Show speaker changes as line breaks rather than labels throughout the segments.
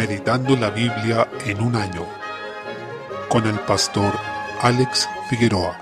Meditando la Biblia en un año con el pastor Alex Figueroa.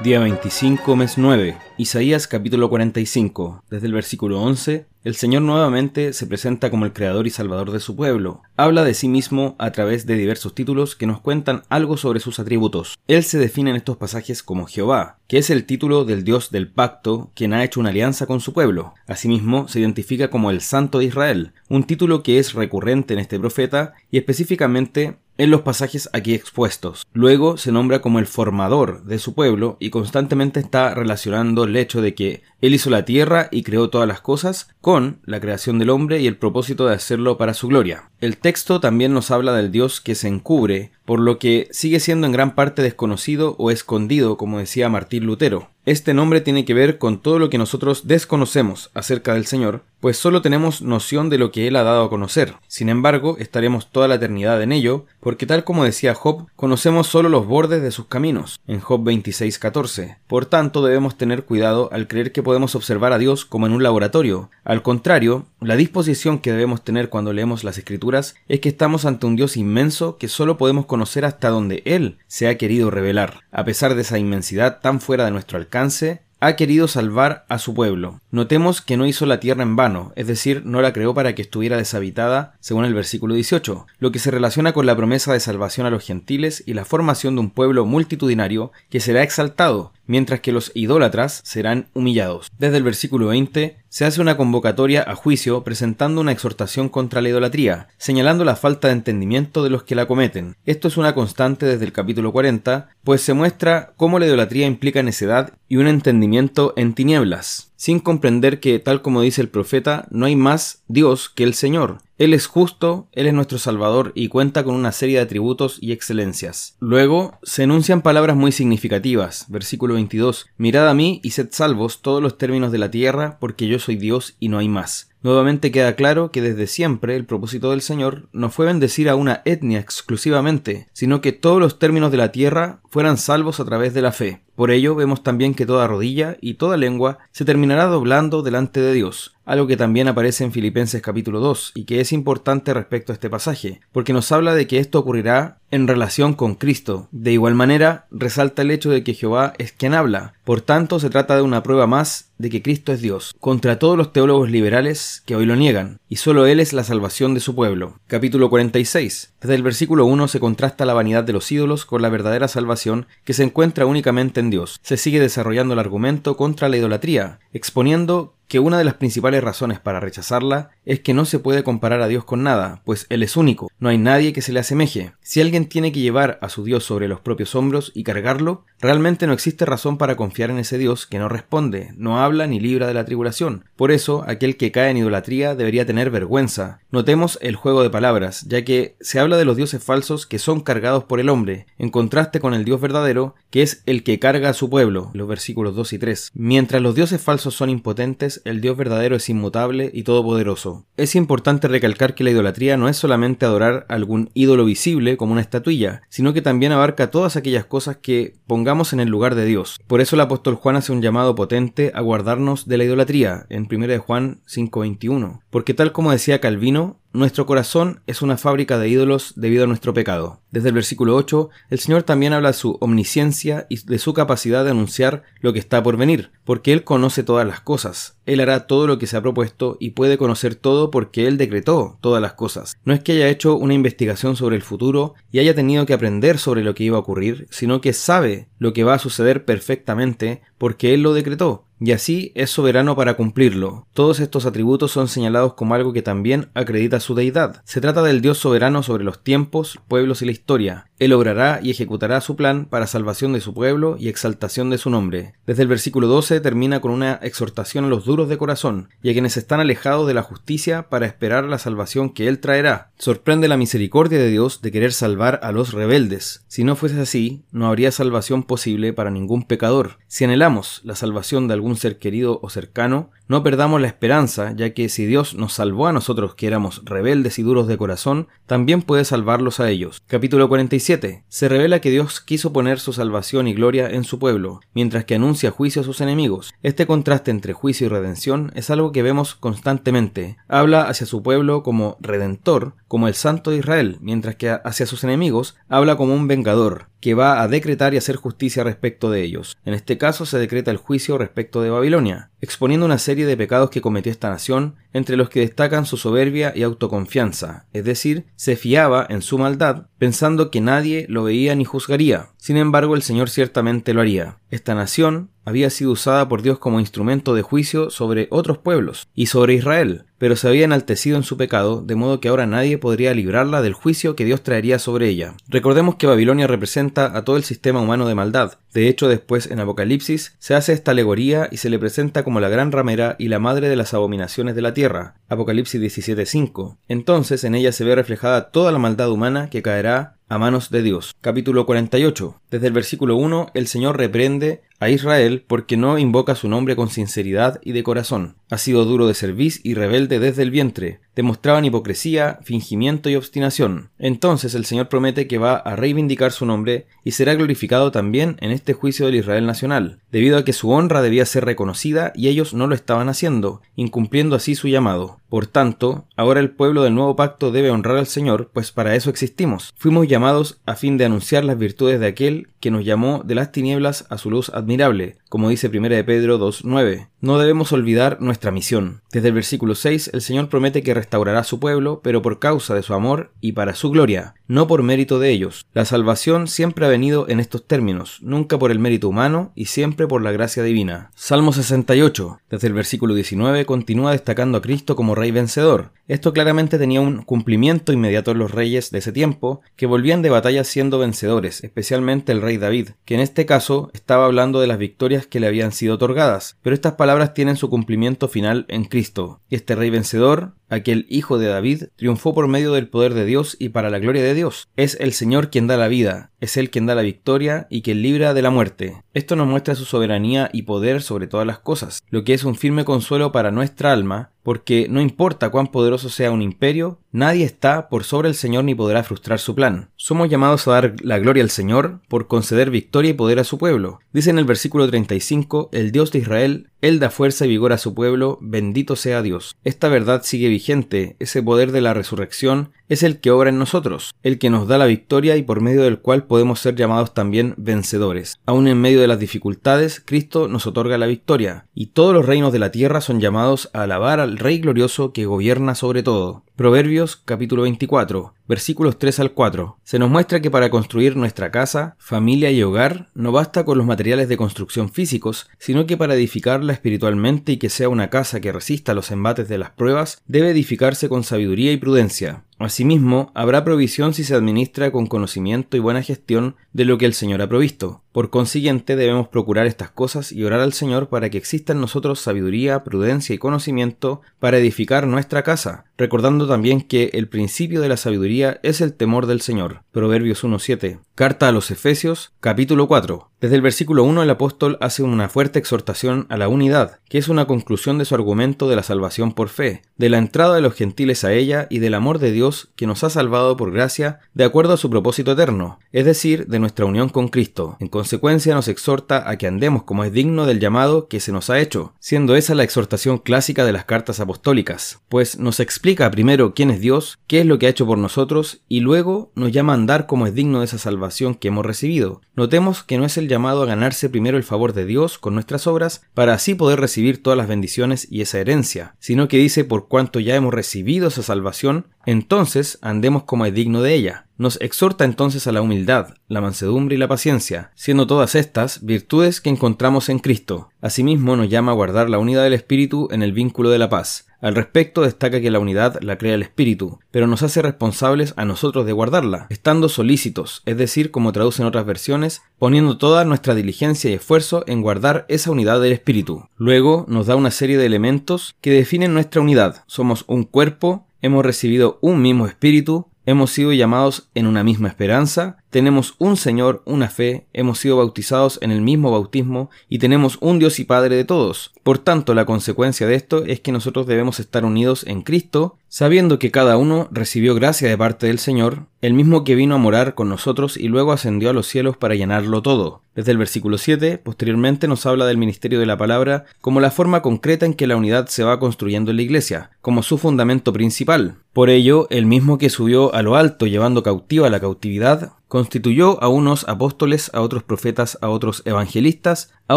Día 25, mes 9. Isaías capítulo 45. Desde el versículo 11, el Señor nuevamente se presenta como el creador y salvador de su pueblo. Habla de sí mismo a través de diversos títulos que nos cuentan algo sobre sus atributos. Él se define en estos pasajes como Jehová, que es el título del Dios del pacto, quien ha hecho una alianza con su pueblo. Asimismo, se identifica como el Santo de Israel, un título que es recurrente en este profeta y específicamente en los pasajes aquí expuestos. Luego se nombra como el formador de su pueblo y constantemente está relacionando el hecho de que él hizo la tierra y creó todas las cosas con la creación del hombre y el propósito de hacerlo para su gloria. El texto también nos habla del Dios que se encubre, por lo que sigue siendo en gran parte desconocido o escondido, como decía Martín Lutero. Este nombre tiene que ver con todo lo que nosotros desconocemos acerca del Señor, pues solo tenemos noción de lo que Él ha dado a conocer. Sin embargo, estaremos toda la eternidad en ello, porque tal como decía Job, conocemos solo los bordes de sus caminos, en Job 26:14. Por tanto, debemos tener cuidado al creer que podemos observar a Dios como en un laboratorio. Al contrario, la disposición que debemos tener cuando leemos las Escrituras es que estamos ante un Dios inmenso que solo podemos conocer hasta donde Él se ha querido revelar. A pesar de esa inmensidad tan fuera de nuestro alcance, ha querido salvar a su pueblo. Notemos que no hizo la tierra en vano, es decir, no la creó para que estuviera deshabitada, según el versículo 18, lo que se relaciona con la promesa de salvación a los gentiles y la formación de un pueblo multitudinario que será exaltado, mientras que los idólatras serán humillados. Desde el versículo 20 se hace una convocatoria a juicio presentando una exhortación contra la idolatría, señalando la falta de entendimiento de los que la cometen. Esto es una constante desde el capítulo 40, pues se muestra cómo la idolatría implica necedad y un entendimiento en tinieblas sin comprender que, tal como dice el profeta, no hay más Dios que el Señor. Él es justo, Él es nuestro Salvador y cuenta con una serie de atributos y excelencias. Luego se enuncian palabras muy significativas. Versículo 22. Mirad a mí y sed salvos todos los términos de la tierra, porque yo soy Dios y no hay más. Nuevamente queda claro que desde siempre el propósito del Señor no fue bendecir a una etnia exclusivamente, sino que todos los términos de la tierra fueran salvos a través de la fe. Por ello vemos también que toda rodilla y toda lengua se terminará doblando delante de Dios, algo que también aparece en Filipenses capítulo 2 y que es importante respecto a este pasaje, porque nos habla de que esto ocurrirá en relación con Cristo. De igual manera, resalta el hecho de que Jehová es quien habla, por tanto se trata de una prueba más de que Cristo es Dios, contra todos los teólogos liberales que hoy lo niegan, y solo Él es la salvación de su pueblo. Capítulo 46. Desde el versículo 1 se contrasta la vanidad de los ídolos con la verdadera salvación que se encuentra únicamente en Dios. Se sigue desarrollando el argumento contra la idolatría, exponiendo que una de las principales razones para rechazarla es que no se puede comparar a Dios con nada, pues Él es único, no hay nadie que se le asemeje. Si alguien tiene que llevar a su Dios sobre los propios hombros y cargarlo, realmente no existe razón para confiar en ese Dios que no responde, no habla ni libra de la tribulación. Por eso, aquel que cae en idolatría debería tener vergüenza. Notemos el juego de palabras, ya que se habla de los dioses falsos que son cargados por el hombre, en contraste con el Dios verdadero, que es el que carga a su pueblo, los versículos 2 y 3. Mientras los dioses falsos son impotentes, el Dios verdadero es inmutable y todopoderoso. Es importante recalcar que la idolatría no es solamente adorar algún ídolo visible como una estatuilla, sino que también abarca todas aquellas cosas que pongamos en el lugar de Dios. Por eso el apóstol Juan hace un llamado potente a guardarnos de la idolatría en 1 Juan 5:21, porque tal como decía Calvino, nuestro corazón es una fábrica de ídolos debido a nuestro pecado. Desde el versículo 8, el Señor también habla de su omnisciencia y de su capacidad de anunciar lo que está por venir, porque Él conoce todas las cosas. Él hará todo lo que se ha propuesto y puede conocer todo porque Él decretó todas las cosas. No es que haya hecho una investigación sobre el futuro y haya tenido que aprender sobre lo que iba a ocurrir, sino que sabe lo que va a suceder perfectamente porque Él lo decretó y así es soberano para cumplirlo. Todos estos atributos son señalados como algo que también acredita su deidad. Se trata del Dios soberano sobre los tiempos, pueblos y la historia. Él obrará y ejecutará su plan para salvación de su pueblo y exaltación de su nombre. Desde el versículo 12 termina con una exhortación a los duros de corazón y a quienes están alejados de la justicia para esperar la salvación que Él traerá. Sorprende la misericordia de Dios de querer salvar a los rebeldes. Si no fuese así, no habría salvación posible para ningún pecador. Si anhelamos la salvación de algún ser querido o cercano, no perdamos la esperanza, ya que si Dios nos salvó a nosotros que éramos rebeldes y duros de corazón, también puede salvarlos a ellos. Capítulo 47 17 se revela que Dios quiso poner su salvación y gloria en su pueblo, mientras que anuncia juicio a sus enemigos. Este contraste entre juicio y redención es algo que vemos constantemente. Habla hacia su pueblo como redentor, como el santo de Israel, mientras que hacia sus enemigos habla como un vengador, que va a decretar y hacer justicia respecto de ellos. En este caso se decreta el juicio respecto de Babilonia, exponiendo una serie de pecados que cometió esta nación, entre los que destacan su soberbia y autoconfianza, es decir, se fiaba en su maldad, pensando que nadie lo veía ni juzgaría. Sin embargo, el Señor ciertamente lo haría. Esta nación había sido usada por Dios como instrumento de juicio sobre otros pueblos y sobre Israel, pero se había enaltecido en su pecado, de modo que ahora nadie podría librarla del juicio que Dios traería sobre ella. Recordemos que Babilonia representa a todo el sistema humano de maldad. De hecho, después en Apocalipsis se hace esta alegoría y se le presenta como la gran ramera y la madre de las abominaciones de la tierra. Apocalipsis 17:5. Entonces en ella se ve reflejada toda la maldad humana que caerá a manos de Dios. Capítulo 48. Desde el versículo 1, el Señor reprende a Israel porque no invoca su nombre con sinceridad y de corazón. Ha sido duro de cerviz y rebelde desde el vientre. Demostraban hipocresía, fingimiento y obstinación. Entonces el Señor promete que va a reivindicar su nombre y será glorificado también en este juicio del Israel nacional, debido a que su honra debía ser reconocida y ellos no lo estaban haciendo, incumpliendo así su llamado. Por tanto, ahora el pueblo del nuevo pacto debe honrar al Señor, pues para eso existimos. Fuimos llamados a fin de anunciar las virtudes de aquel que nos llamó de las tinieblas a su luz admirable, como dice 1 de Pedro 2.9. No debemos olvidar nuestra misión. Desde el versículo 6 el Señor promete que restaurará su pueblo, pero por causa de su amor y para su gloria, no por mérito de ellos. La salvación siempre ha venido en estos términos, nunca por el mérito humano y siempre por la gracia divina. Salmo 68, desde el versículo 19, continúa destacando a Cristo como Rey vencedor. Esto claramente tenía un cumplimiento inmediato en los reyes de ese tiempo, que volvían de batalla siendo vencedores, especialmente el rey David, que en este caso estaba hablando de las victorias que le habían sido otorgadas, pero estas palabras tienen su cumplimiento final en Cristo. Y este rey vencedor Aquel hijo de David triunfó por medio del poder de Dios y para la gloria de Dios. Es el Señor quien da la vida, es Él quien da la victoria y quien libra de la muerte. Esto nos muestra su soberanía y poder sobre todas las cosas, lo que es un firme consuelo para nuestra alma, porque no importa cuán poderoso sea un imperio, nadie está por sobre el Señor ni podrá frustrar su plan. Somos llamados a dar la gloria al Señor por conceder victoria y poder a su pueblo. Dice en el versículo 35, el Dios de Israel, Él da fuerza y vigor a su pueblo, bendito sea Dios. Esta verdad sigue vigente, ese poder de la resurrección es el que obra en nosotros, el que nos da la victoria y por medio del cual podemos ser llamados también vencedores. Aún en medio de las dificultades, Cristo nos otorga la victoria, y todos los reinos de la tierra son llamados a alabar al Rey glorioso que gobierna sobre todo. Proverbios capítulo 24, versículos 3 al 4. Se nos muestra que para construir nuestra casa, familia y hogar no basta con los materiales de construcción físicos, sino que para edificarla espiritualmente y que sea una casa que resista los embates de las pruebas, debe edificarse con sabiduría y prudencia. Asimismo, habrá provisión si se administra con conocimiento y buena gestión de lo que el Señor ha provisto. Por consiguiente, debemos procurar estas cosas y orar al Señor para que exista en nosotros sabiduría, prudencia y conocimiento para edificar nuestra casa, recordando también que el principio de la sabiduría es el temor del Señor. Proverbios 1.7. Carta a los Efesios, capítulo 4. Desde el versículo 1 el apóstol hace una fuerte exhortación a la unidad, que es una conclusión de su argumento de la salvación por fe, de la entrada de los gentiles a ella y del amor de Dios que nos ha salvado por gracia de acuerdo a su propósito eterno, es decir, de nuestra unión con Cristo. En consecuencia nos exhorta a que andemos como es digno del llamado que se nos ha hecho, siendo esa la exhortación clásica de las cartas apostólicas, pues nos explica primero quién es Dios, qué es lo que ha hecho por nosotros y luego nos llama a andar como es digno de esa salvación que hemos recibido. Notemos que no es el llamado a ganarse primero el favor de Dios con nuestras obras para así poder recibir todas las bendiciones y esa herencia, sino que dice por cuanto ya hemos recibido esa salvación, entonces andemos como es digno de ella. Nos exhorta entonces a la humildad, la mansedumbre y la paciencia, siendo todas estas virtudes que encontramos en Cristo. Asimismo nos llama a guardar la unidad del Espíritu en el vínculo de la paz. Al respecto destaca que la unidad la crea el Espíritu, pero nos hace responsables a nosotros de guardarla, estando solícitos, es decir, como traducen otras versiones, poniendo toda nuestra diligencia y esfuerzo en guardar esa unidad del Espíritu. Luego nos da una serie de elementos que definen nuestra unidad. Somos un cuerpo, hemos recibido un mismo espíritu, hemos sido llamados en una misma esperanza, tenemos un Señor, una fe, hemos sido bautizados en el mismo bautismo y tenemos un Dios y Padre de todos. Por tanto, la consecuencia de esto es que nosotros debemos estar unidos en Cristo, sabiendo que cada uno recibió gracia de parte del Señor, el mismo que vino a morar con nosotros y luego ascendió a los cielos para llenarlo todo. Desde el versículo 7, posteriormente nos habla del ministerio de la palabra como la forma concreta en que la unidad se va construyendo en la iglesia, como su fundamento principal. Por ello, el mismo que subió a lo alto llevando cautiva la cautividad, constituyó a unos apóstoles, a otros profetas, a otros evangelistas, a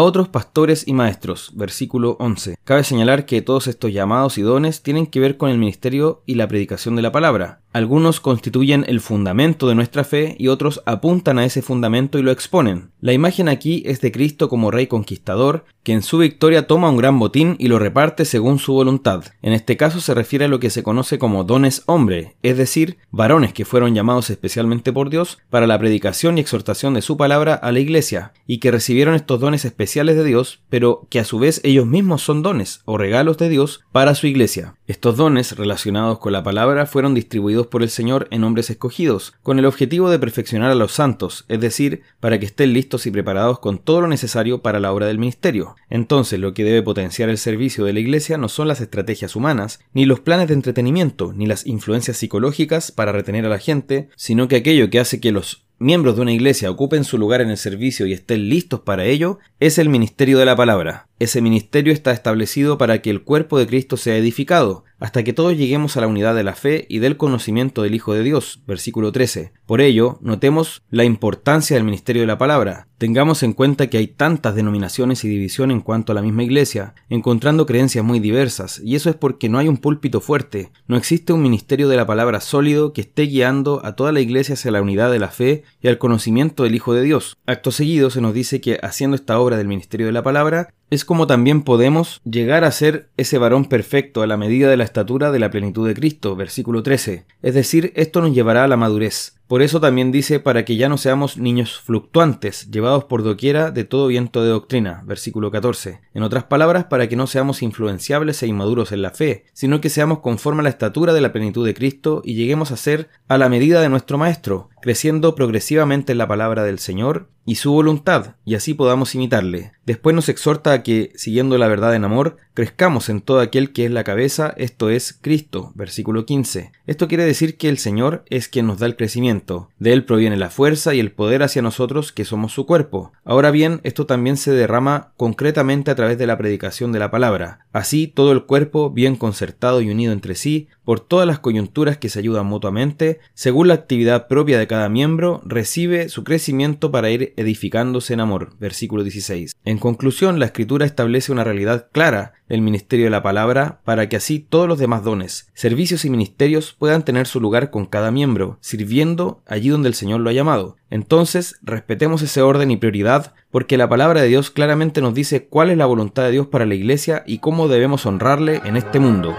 otros pastores y maestros. Versículo 11. Cabe señalar que todos estos llamados y dones tienen que ver con el ministerio y la predicación de la palabra. Algunos constituyen el fundamento de nuestra fe y otros apuntan a ese fundamento y lo exponen. La imagen aquí es de Cristo como rey conquistador, que en su victoria toma un gran botín y lo reparte según su voluntad. En este caso se refiere a lo que se conoce como dones hombre, es decir, varones que fueron llamados especialmente por Dios para la predicación y exhortación de su palabra a la iglesia, y que recibieron estos dones especiales de Dios, pero que a su vez ellos mismos son dones o regalos de Dios para su iglesia. Estos dones relacionados con la palabra fueron distribuidos por el Señor en hombres escogidos, con el objetivo de perfeccionar a los santos, es decir, para que estén listos y preparados con todo lo necesario para la obra del ministerio. Entonces, lo que debe potenciar el servicio de la Iglesia no son las estrategias humanas, ni los planes de entretenimiento, ni las influencias psicológicas para retener a la gente, sino que aquello que hace que los miembros de una iglesia ocupen su lugar en el servicio y estén listos para ello, es el ministerio de la palabra. Ese ministerio está establecido para que el cuerpo de Cristo sea edificado, hasta que todos lleguemos a la unidad de la fe y del conocimiento del Hijo de Dios. Versículo 13. Por ello, notemos la importancia del ministerio de la palabra. Tengamos en cuenta que hay tantas denominaciones y división en cuanto a la misma iglesia, encontrando creencias muy diversas, y eso es porque no hay un púlpito fuerte, no existe un ministerio de la palabra sólido que esté guiando a toda la iglesia hacia la unidad de la fe y al conocimiento del Hijo de Dios. Acto seguido se nos dice que haciendo esta obra del ministerio de la palabra, es como también podemos llegar a ser ese varón perfecto a la medida de la estatura de la plenitud de Cristo, versículo 13. Es decir, esto nos llevará a la madurez. Por eso también dice para que ya no seamos niños fluctuantes, llevados por doquiera de todo viento de doctrina, versículo 14. En otras palabras, para que no seamos influenciables e inmaduros en la fe, sino que seamos conforme a la estatura de la plenitud de Cristo y lleguemos a ser a la medida de nuestro Maestro, creciendo progresivamente en la palabra del Señor y su voluntad, y así podamos imitarle. Después nos exhorta a que, siguiendo la verdad en amor, crezcamos en todo aquel que es la cabeza, esto es Cristo, versículo 15. Esto quiere decir que el Señor es quien nos da el crecimiento, de Él proviene la fuerza y el poder hacia nosotros que somos su cuerpo. Ahora bien, esto también se derrama concretamente a través de la predicación de la palabra. Así, todo el cuerpo, bien concertado y unido entre sí, por todas las coyunturas que se ayudan mutuamente, según la actividad propia de cada miembro, recibe su crecimiento para ir edificándose en amor. Versículo 16. En conclusión, la escritura establece una realidad clara del ministerio de la palabra para que así todos los demás dones, servicios y ministerios puedan tener su lugar con cada miembro, sirviendo allí donde el Señor lo ha llamado. Entonces, respetemos ese orden y prioridad porque la palabra de Dios claramente nos dice cuál es la voluntad de Dios para la iglesia y cómo debemos honrarle en este mundo.